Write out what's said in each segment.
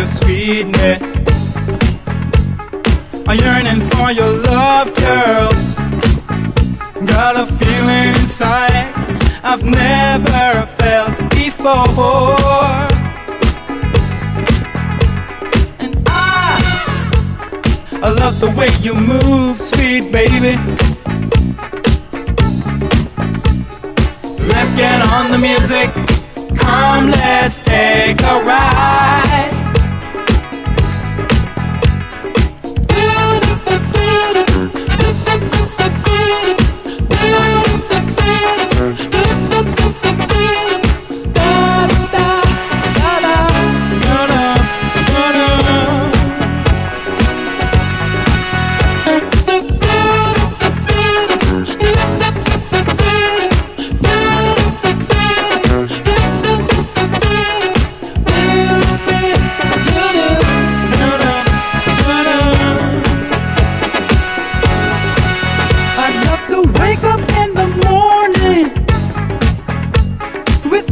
your sweetness. I'm yearning for your love, girl. Got a feeling inside I've never felt before. And I, I love the way you move, sweet baby. Let's get on the music. Come, let's take a ride.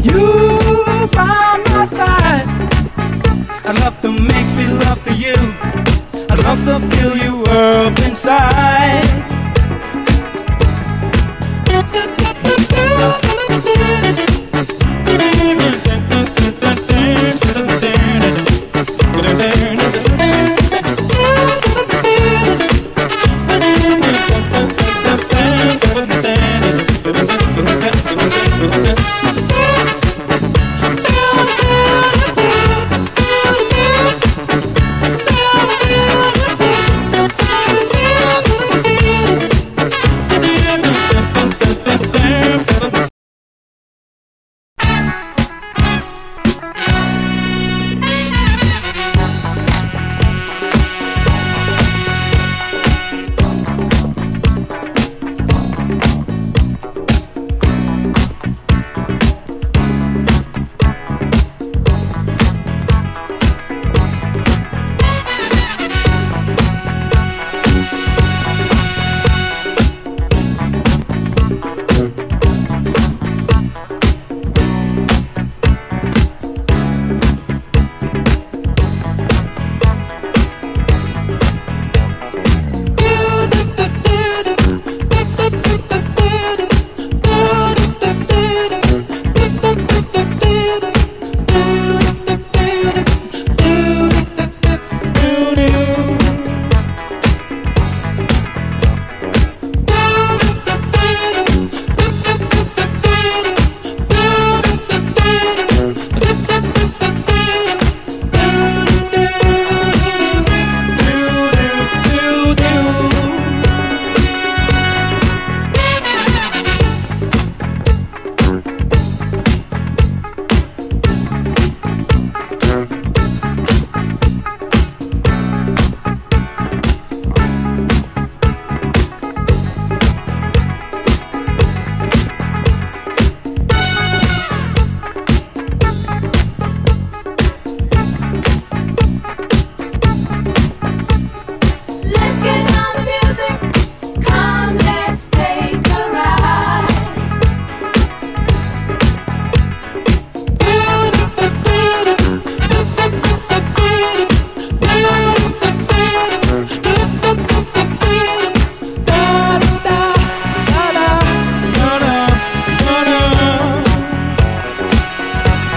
You by my side. I'd love to make sweet love to you. I'd love to feel you up inside.